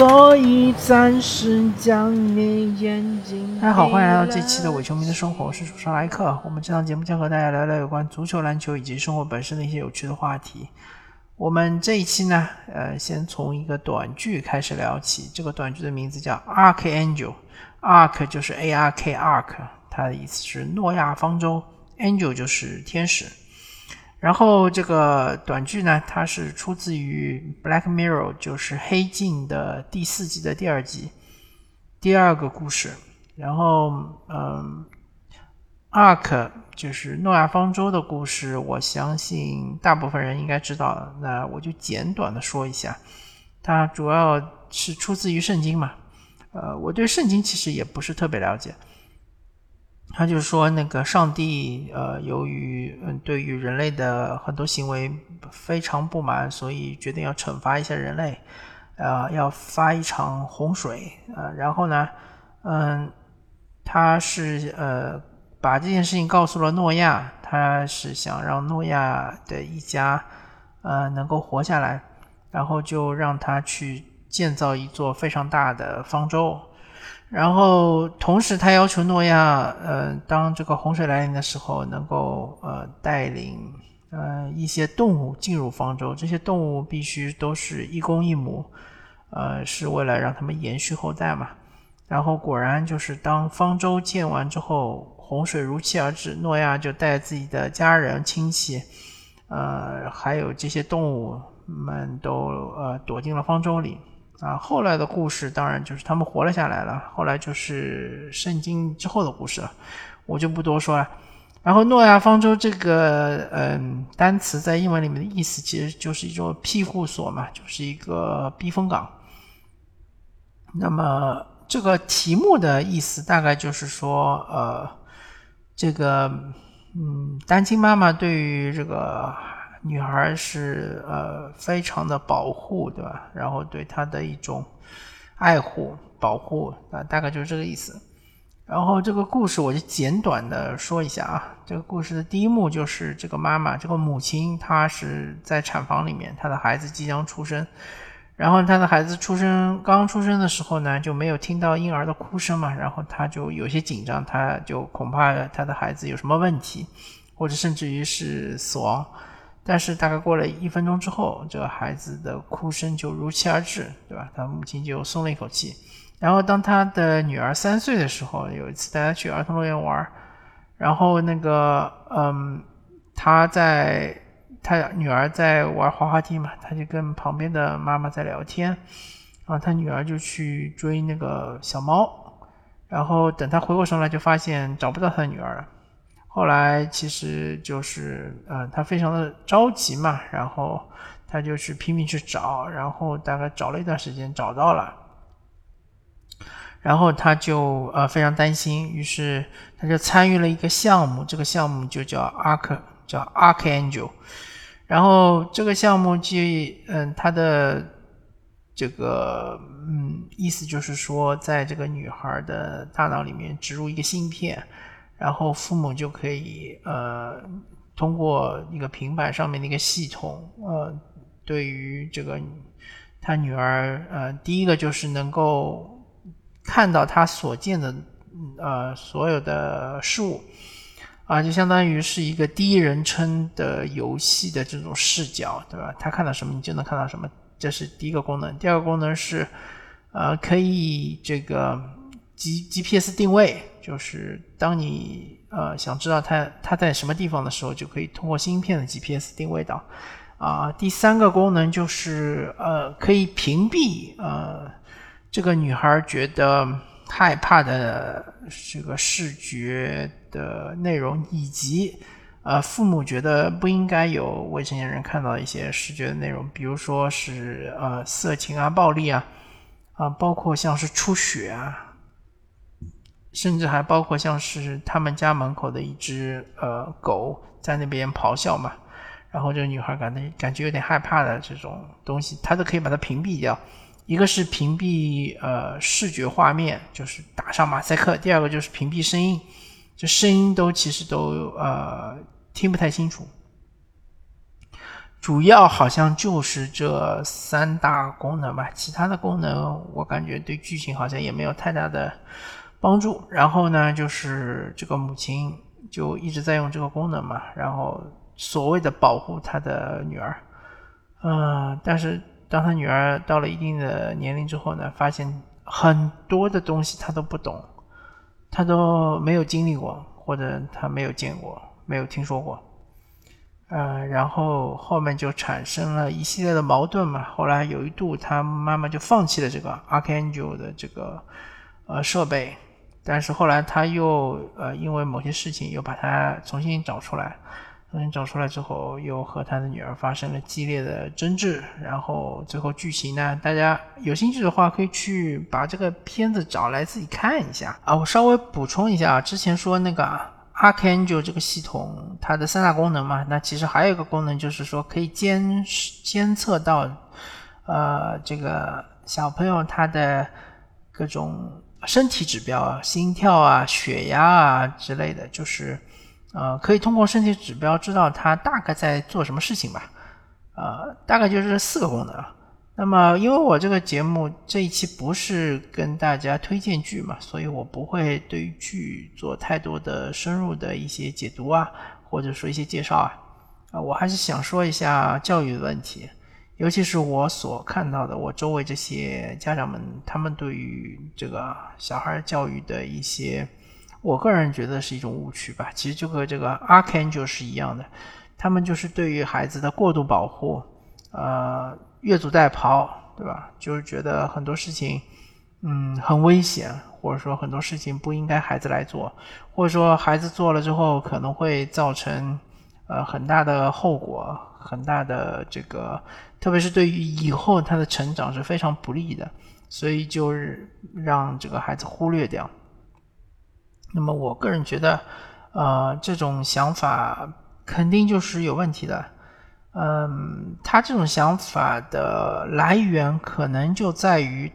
所以暂时将你眼睛。大家好，欢迎来到这期的伪球迷的生活，我是主持人莱克。我们这档节目将和大家聊聊有关足球、篮球以及生活本身的一些有趣的话题。我们这一期呢，呃，先从一个短剧开始聊起。这个短剧的名字叫《Archangel》，Arch 就是 A R K Arch，它的意思是诺亚方舟，Angel 就是天使。然后这个短剧呢，它是出自于《Black Mirror》，就是黑镜的第四季的第二集，第二个故事。然后，嗯，Ark 就是诺亚方舟的故事，我相信大部分人应该知道。那我就简短的说一下，它主要是出自于圣经嘛。呃，我对圣经其实也不是特别了解。他就说，那个上帝，呃，由于嗯，对于人类的很多行为非常不满，所以决定要惩罚一下人类，呃，要发一场洪水，呃，然后呢，嗯，他是呃，把这件事情告诉了诺亚，他是想让诺亚的一家，呃，能够活下来，然后就让他去建造一座非常大的方舟。然后，同时他要求诺亚，呃，当这个洪水来临的时候，能够呃带领呃一些动物进入方舟。这些动物必须都是一公一母，呃，是为了让他们延续后代嘛。然后果然就是当方舟建完之后，洪水如期而至，诺亚就带自己的家人、亲戚，呃，还有这些动物们都呃躲进了方舟里。啊，后来的故事当然就是他们活了下来了。后来就是圣经之后的故事了，我就不多说了。然后诺亚方舟这个嗯单词在英文里面的意思其实就是一种庇护所嘛，就是一个避风港。那么这个题目的意思大概就是说，呃，这个嗯单亲妈妈对于这个。女孩是呃非常的保护，对吧？然后对她的一种爱护、保护啊，大概就是这个意思。然后这个故事我就简短的说一下啊。这个故事的第一幕就是这个妈妈，这个母亲，她是在产房里面，她的孩子即将出生。然后她的孩子出生刚出生的时候呢，就没有听到婴儿的哭声嘛，然后她就有些紧张，她就恐怕她的孩子有什么问题，或者甚至于是死亡。但是大概过了一分钟之后，这个孩子的哭声就如期而至，对吧？他母亲就松了一口气。然后当他的女儿三岁的时候，有一次带他去儿童乐园玩，然后那个嗯，他在他女儿在玩滑滑梯嘛，他就跟旁边的妈妈在聊天，然后他女儿就去追那个小猫，然后等他回过神来，就发现找不到他的女儿了。后来其实就是，呃，他非常的着急嘛，然后他就是拼命去找，然后大概找了一段时间找到了，然后他就呃非常担心，于是他就参与了一个项目，这个项目就叫 Arch，叫 Archangel，然后这个项目即嗯，他的这个嗯意思就是说，在这个女孩的大脑里面植入一个芯片。然后父母就可以呃通过一个平板上面的一个系统呃对于这个他女儿呃第一个就是能够看到他所见的呃所有的事物啊就相当于是一个第一人称的游戏的这种视角对吧？他看到什么你就能看到什么，这是第一个功能。第二个功能是呃可以这个 G GPS 定位。就是当你呃想知道它它在什么地方的时候，就可以通过芯片的 GPS 定位到。啊，第三个功能就是呃可以屏蔽呃这个女孩觉得害怕的这个视觉的内容，以及呃父母觉得不应该有未成年人看到一些视觉的内容，比如说是呃色情啊、暴力啊啊，包括像是出血啊。甚至还包括像是他们家门口的一只呃狗在那边咆哮嘛，然后这个女孩感觉感觉有点害怕的这种东西，她都可以把它屏蔽掉。一个是屏蔽呃视觉画面，就是打上马赛克；第二个就是屏蔽声音，就声音都其实都呃听不太清楚。主要好像就是这三大功能吧，其他的功能我感觉对剧情好像也没有太大的帮助。然后呢，就是这个母亲就一直在用这个功能嘛，然后所谓的保护她的女儿，嗯，但是当他女儿到了一定的年龄之后呢，发现很多的东西他都不懂，他都没有经历过，或者他没有见过，没有听说过。呃，然后后面就产生了一系列的矛盾嘛。后来有一度，他妈妈就放弃了这个 Archangel 的这个呃设备，但是后来他又呃因为某些事情又把它重新找出来，重新找出来之后，又和他的女儿发生了激烈的争执。然后最后剧情呢，大家有兴趣的话可以去把这个片子找来自己看一下啊。我稍微补充一下啊，之前说那个。Archangel 这个系统，它的三大功能嘛，那其实还有一个功能就是说可以监监测到，呃，这个小朋友他的各种身体指标啊，心跳啊、血压啊之类的，就是呃，可以通过身体指标知道他大概在做什么事情吧，呃，大概就是四个功能。那么，因为我这个节目这一期不是跟大家推荐剧嘛，所以我不会对剧做太多的深入的一些解读啊，或者说一些介绍啊，啊，我还是想说一下教育的问题，尤其是我所看到的，我周围这些家长们，他们对于这个小孩教育的一些，我个人觉得是一种误区吧。其实就和这个 Archangel 是一样的，他们就是对于孩子的过度保护，呃。越俎代庖，对吧？就是觉得很多事情，嗯，很危险，或者说很多事情不应该孩子来做，或者说孩子做了之后可能会造成呃很大的后果，很大的这个，特别是对于以后他的成长是非常不利的，所以就是让这个孩子忽略掉。那么我个人觉得，呃，这种想法肯定就是有问题的。嗯，他这种想法的来源可能就在于，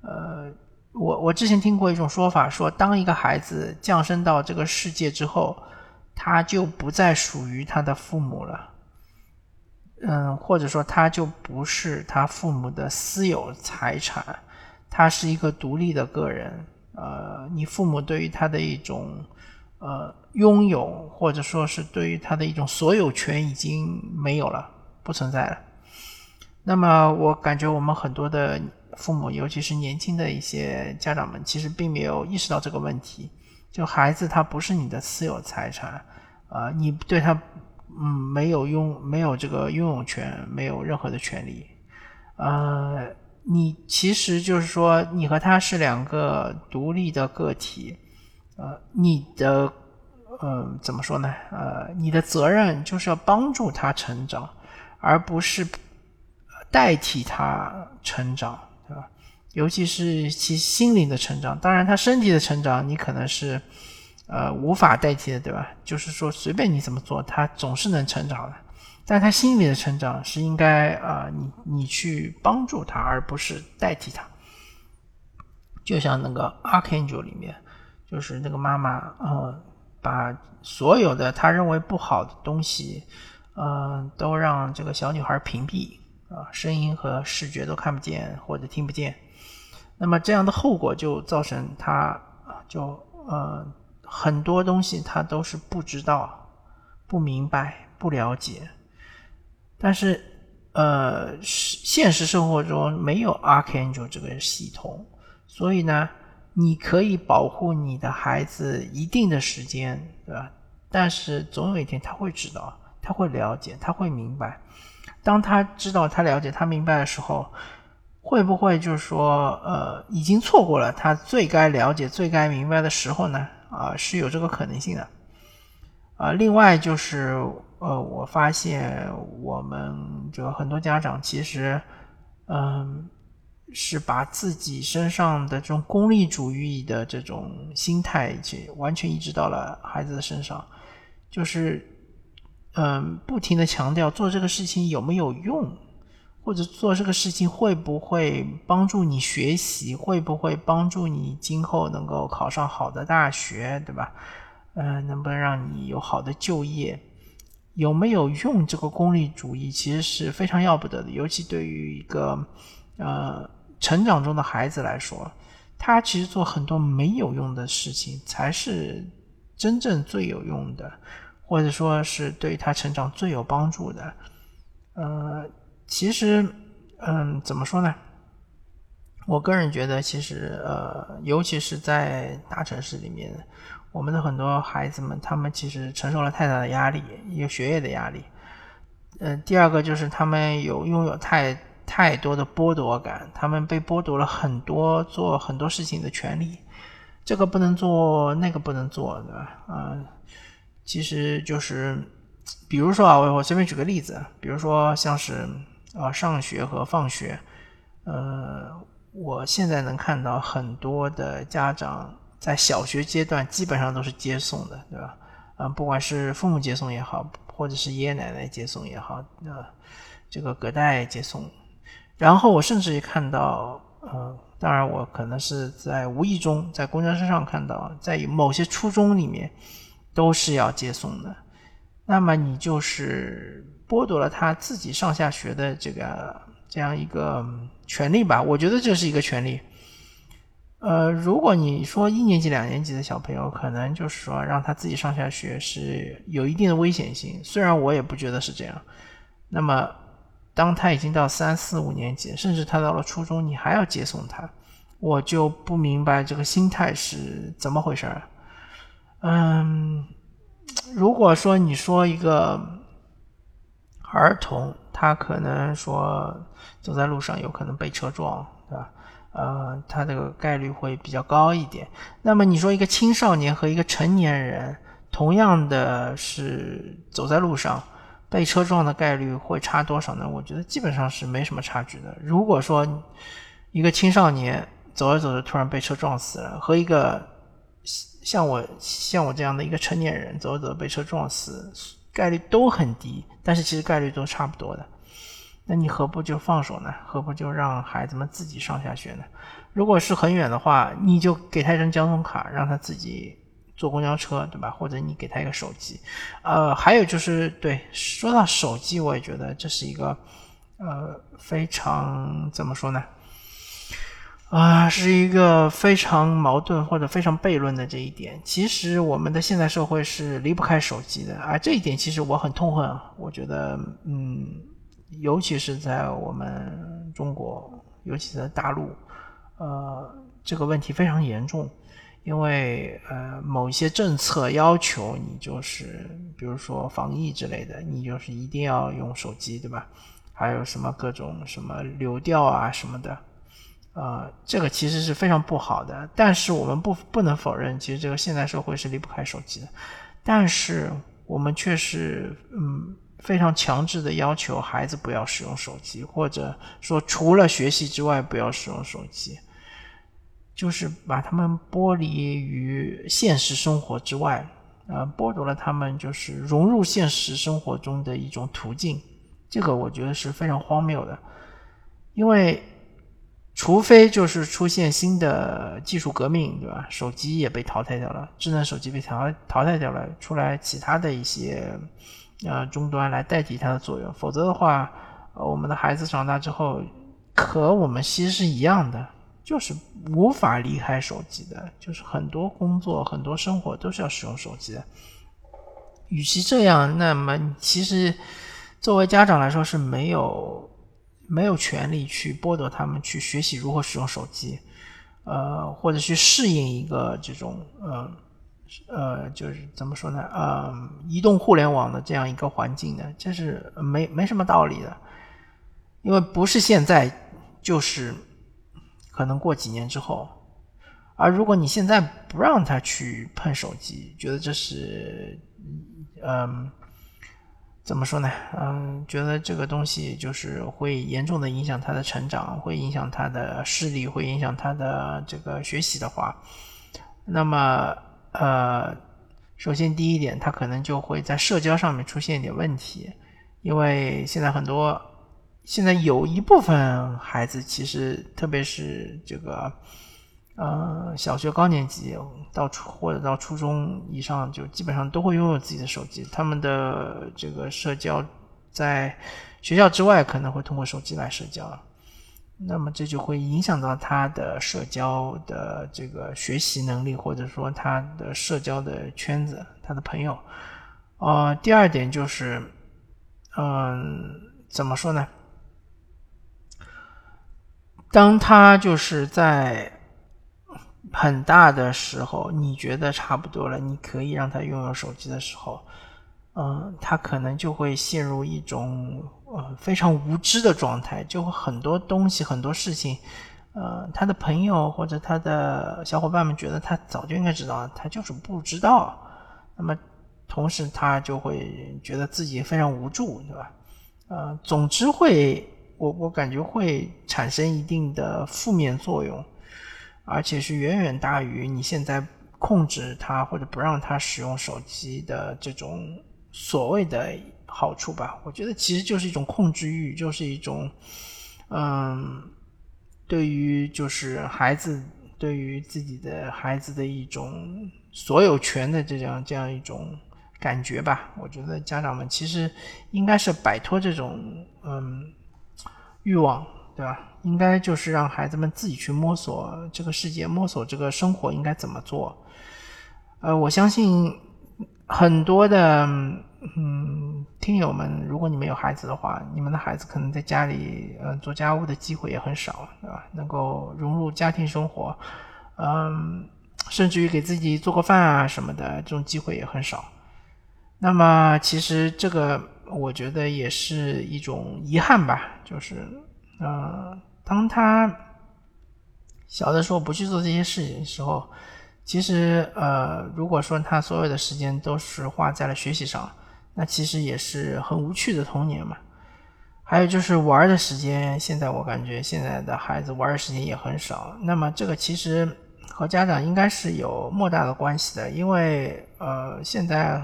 呃，我我之前听过一种说法，说当一个孩子降生到这个世界之后，他就不再属于他的父母了，嗯，或者说他就不是他父母的私有财产，他是一个独立的个人，呃，你父母对于他的一种。呃，拥有或者说是对于他的一种所有权已经没有了，不存在了。那么我感觉我们很多的父母，尤其是年轻的一些家长们，其实并没有意识到这个问题。就孩子他不是你的私有财产，啊，你对他嗯没有拥没有这个拥有权，没有任何的权利。呃，你其实就是说你和他是两个独立的个体。呃，你的，呃，怎么说呢？呃，你的责任就是要帮助他成长，而不是代替他成长，对吧？尤其是其心灵的成长。当然，他身体的成长，你可能是呃无法代替的，对吧？就是说，随便你怎么做，他总是能成长的。但他心里的成长是应该啊，你你去帮助他，而不是代替他。就像那个《Archangel》里面。就是那个妈妈，嗯，把所有的他认为不好的东西，嗯，都让这个小女孩屏蔽啊，声音和视觉都看不见或者听不见。那么这样的后果就造成她，就呃很多东西他都是不知道、不明白、不了解。但是呃，现实生活中没有 Archangel 这个系统，所以呢。你可以保护你的孩子一定的时间，对吧？但是总有一天他会知道，他会了解，他会明白。当他知道、他了解、他明白的时候，会不会就是说，呃，已经错过了他最该了解、最该明白的时候呢？啊，是有这个可能性的。啊，另外就是，呃，我发现我们这个很多家长其实，嗯。是把自己身上的这种功利主义的这种心态，去完全移植到了孩子的身上，就是，嗯，不停的强调做这个事情有没有用，或者做这个事情会不会帮助你学习，会不会帮助你今后能够考上好的大学，对吧？嗯，能不能让你有好的就业？有没有用这个功利主义，其实是非常要不得的。尤其对于一个呃成长中的孩子来说，他其实做很多没有用的事情，才是真正最有用的，或者说是对他成长最有帮助的。呃，其实，嗯，怎么说呢？我个人觉得，其实，呃，尤其是在大城市里面。我们的很多孩子们，他们其实承受了太大的压力，有学业的压力。嗯，第二个就是他们有拥有太太多的剥夺感，他们被剥夺了很多做很多事情的权利，这个不能做，那个不能做，对吧？嗯，其实就是，比如说啊，我我随便举个例子，比如说像是啊上学和放学，呃，我现在能看到很多的家长。在小学阶段，基本上都是接送的，对吧？啊，不管是父母接送也好，或者是爷爷奶奶接送也好，啊，这个隔代接送。然后我甚至也看到，呃，当然我可能是在无意中在公交车上看到，在某些初中里面都是要接送的。那么你就是剥夺了他自己上下学的这个这样一个权利吧？我觉得这是一个权利。呃，如果你说一年级、两年级的小朋友，可能就是说让他自己上下学是有一定的危险性，虽然我也不觉得是这样。那么，当他已经到三四五年级，甚至他到了初中，你还要接送他，我就不明白这个心态是怎么回事儿。嗯，如果说你说一个儿童，他可能说走在路上有可能被车撞，对吧？呃，他这个概率会比较高一点。那么你说一个青少年和一个成年人，同样的是走在路上被车撞的概率会差多少呢？我觉得基本上是没什么差距的。如果说一个青少年走着走着突然被车撞死了，和一个像我像我这样的一个成年人走着走着被车撞死，概率都很低，但是其实概率都差不多的。那你何不就放手呢？何不就让孩子们自己上下学呢？如果是很远的话，你就给他一张交通卡，让他自己坐公交车，对吧？或者你给他一个手机。呃，还有就是，对，说到手机，我也觉得这是一个呃非常怎么说呢？啊，是一个非常矛盾或者非常悖论的这一点。其实我们的现代社会是离不开手机的，啊这一点其实我很痛恨啊。我觉得，嗯。尤其是在我们中国，尤其在大陆，呃，这个问题非常严重，因为呃，某一些政策要求你就是，比如说防疫之类的，你就是一定要用手机，对吧？还有什么各种什么流调啊什么的，呃，这个其实是非常不好的。但是我们不不能否认，其实这个现代社会是离不开手机的，但是我们却是嗯。非常强制的要求孩子不要使用手机，或者说除了学习之外不要使用手机，就是把他们剥离于现实生活之外，呃，剥夺了他们就是融入现实生活中的一种途径。这个我觉得是非常荒谬的，因为除非就是出现新的技术革命，对吧？手机也被淘汰掉了，智能手机被淘淘汰掉了，出来其他的一些。呃，终端来代替它的作用，否则的话，我们的孩子长大之后，和我们其实是一样的，就是无法离开手机的，就是很多工作、很多生活都是要使用手机的。与其这样，那么其实作为家长来说是没有没有权利去剥夺他们去学习如何使用手机，呃，或者去适应一个这种呃。呃，就是怎么说呢？呃，移动互联网的这样一个环境呢，这是没没什么道理的，因为不是现在，就是可能过几年之后。而如果你现在不让他去碰手机，觉得这是，嗯，怎么说呢？嗯，觉得这个东西就是会严重的影响他的成长，会影响他的视力，会影响他的这个学习的话，那么。呃，首先第一点，他可能就会在社交上面出现一点问题，因为现在很多，现在有一部分孩子其实，特别是这个，呃，小学高年级到初或者到初中以上，就基本上都会拥有自己的手机。他们的这个社交在学校之外可能会通过手机来社交，那么这就会影响到他的社交的这个学习能力，或者说他的社交的圈子，他的朋友。呃，第二点就是，嗯，怎么说呢？当他就是在。很大的时候，你觉得差不多了，你可以让他拥有手机的时候，嗯，他可能就会陷入一种呃非常无知的状态，就会很多东西、很多事情，呃，他的朋友或者他的小伙伴们觉得他早就应该知道，他就是不知道。那么，同时他就会觉得自己非常无助，对吧？呃，总之会，我我感觉会产生一定的负面作用。而且是远远大于你现在控制他或者不让他使用手机的这种所谓的好处吧？我觉得其实就是一种控制欲，就是一种，嗯，对于就是孩子对于自己的孩子的一种所有权的这样这样一种感觉吧。我觉得家长们其实应该是摆脱这种嗯欲望。对吧？应该就是让孩子们自己去摸索这个世界，摸索这个生活应该怎么做。呃，我相信很多的嗯听友们，如果你们有孩子的话，你们的孩子可能在家里呃做家务的机会也很少，对吧？能够融入家庭生活，嗯，甚至于给自己做个饭啊什么的，这种机会也很少。那么，其实这个我觉得也是一种遗憾吧，就是。呃，当他小的时候不去做这些事情的时候，其实呃，如果说他所有的时间都是花在了学习上，那其实也是很无趣的童年嘛。还有就是玩的时间，现在我感觉现在的孩子玩的时间也很少。那么这个其实和家长应该是有莫大的关系的，因为呃，现在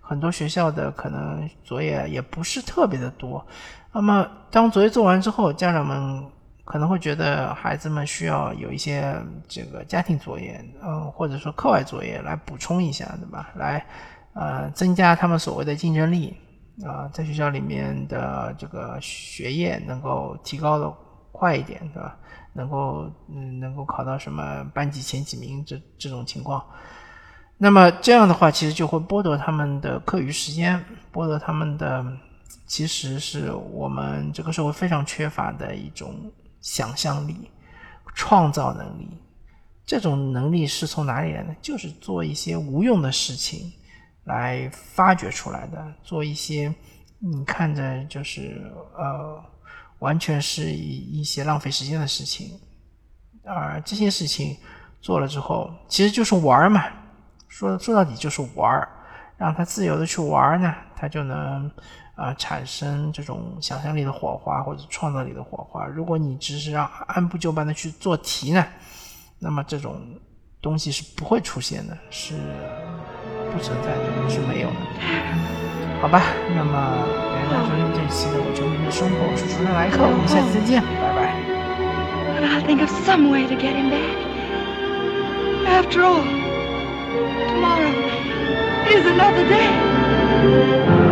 很多学校的可能作业也不是特别的多。那么，当作业做完之后，家长们可能会觉得孩子们需要有一些这个家庭作业，嗯，或者说课外作业来补充一下，对吧？来，呃，增加他们所谓的竞争力，啊，在学校里面的这个学业能够提高的快一点，对吧？能够，嗯，能够考到什么班级前几名这这种情况。那么这样的话，其实就会剥夺他们的课余时间，剥夺他们的。其实是我们这个社会非常缺乏的一种想象力、创造能力。这种能力是从哪里来的？就是做一些无用的事情来发掘出来的，做一些你看着就是呃，完全是一一些浪费时间的事情。而这些事情做了之后，其实就是玩嘛。说说到底就是玩，让他自由的去玩呢，他就能。啊，产生这种想象力的火花或者创造力的火花。如果你只是让按部就班的去做题呢，那么这种东西是不会出现的，是不存在的，是没有的。好吧，那么感谢收听这期的《我球迷的生活》，我是主持人莱克，我们下期再见，拜拜。I'll think of some way to get him back. After all, tomorrow is another day.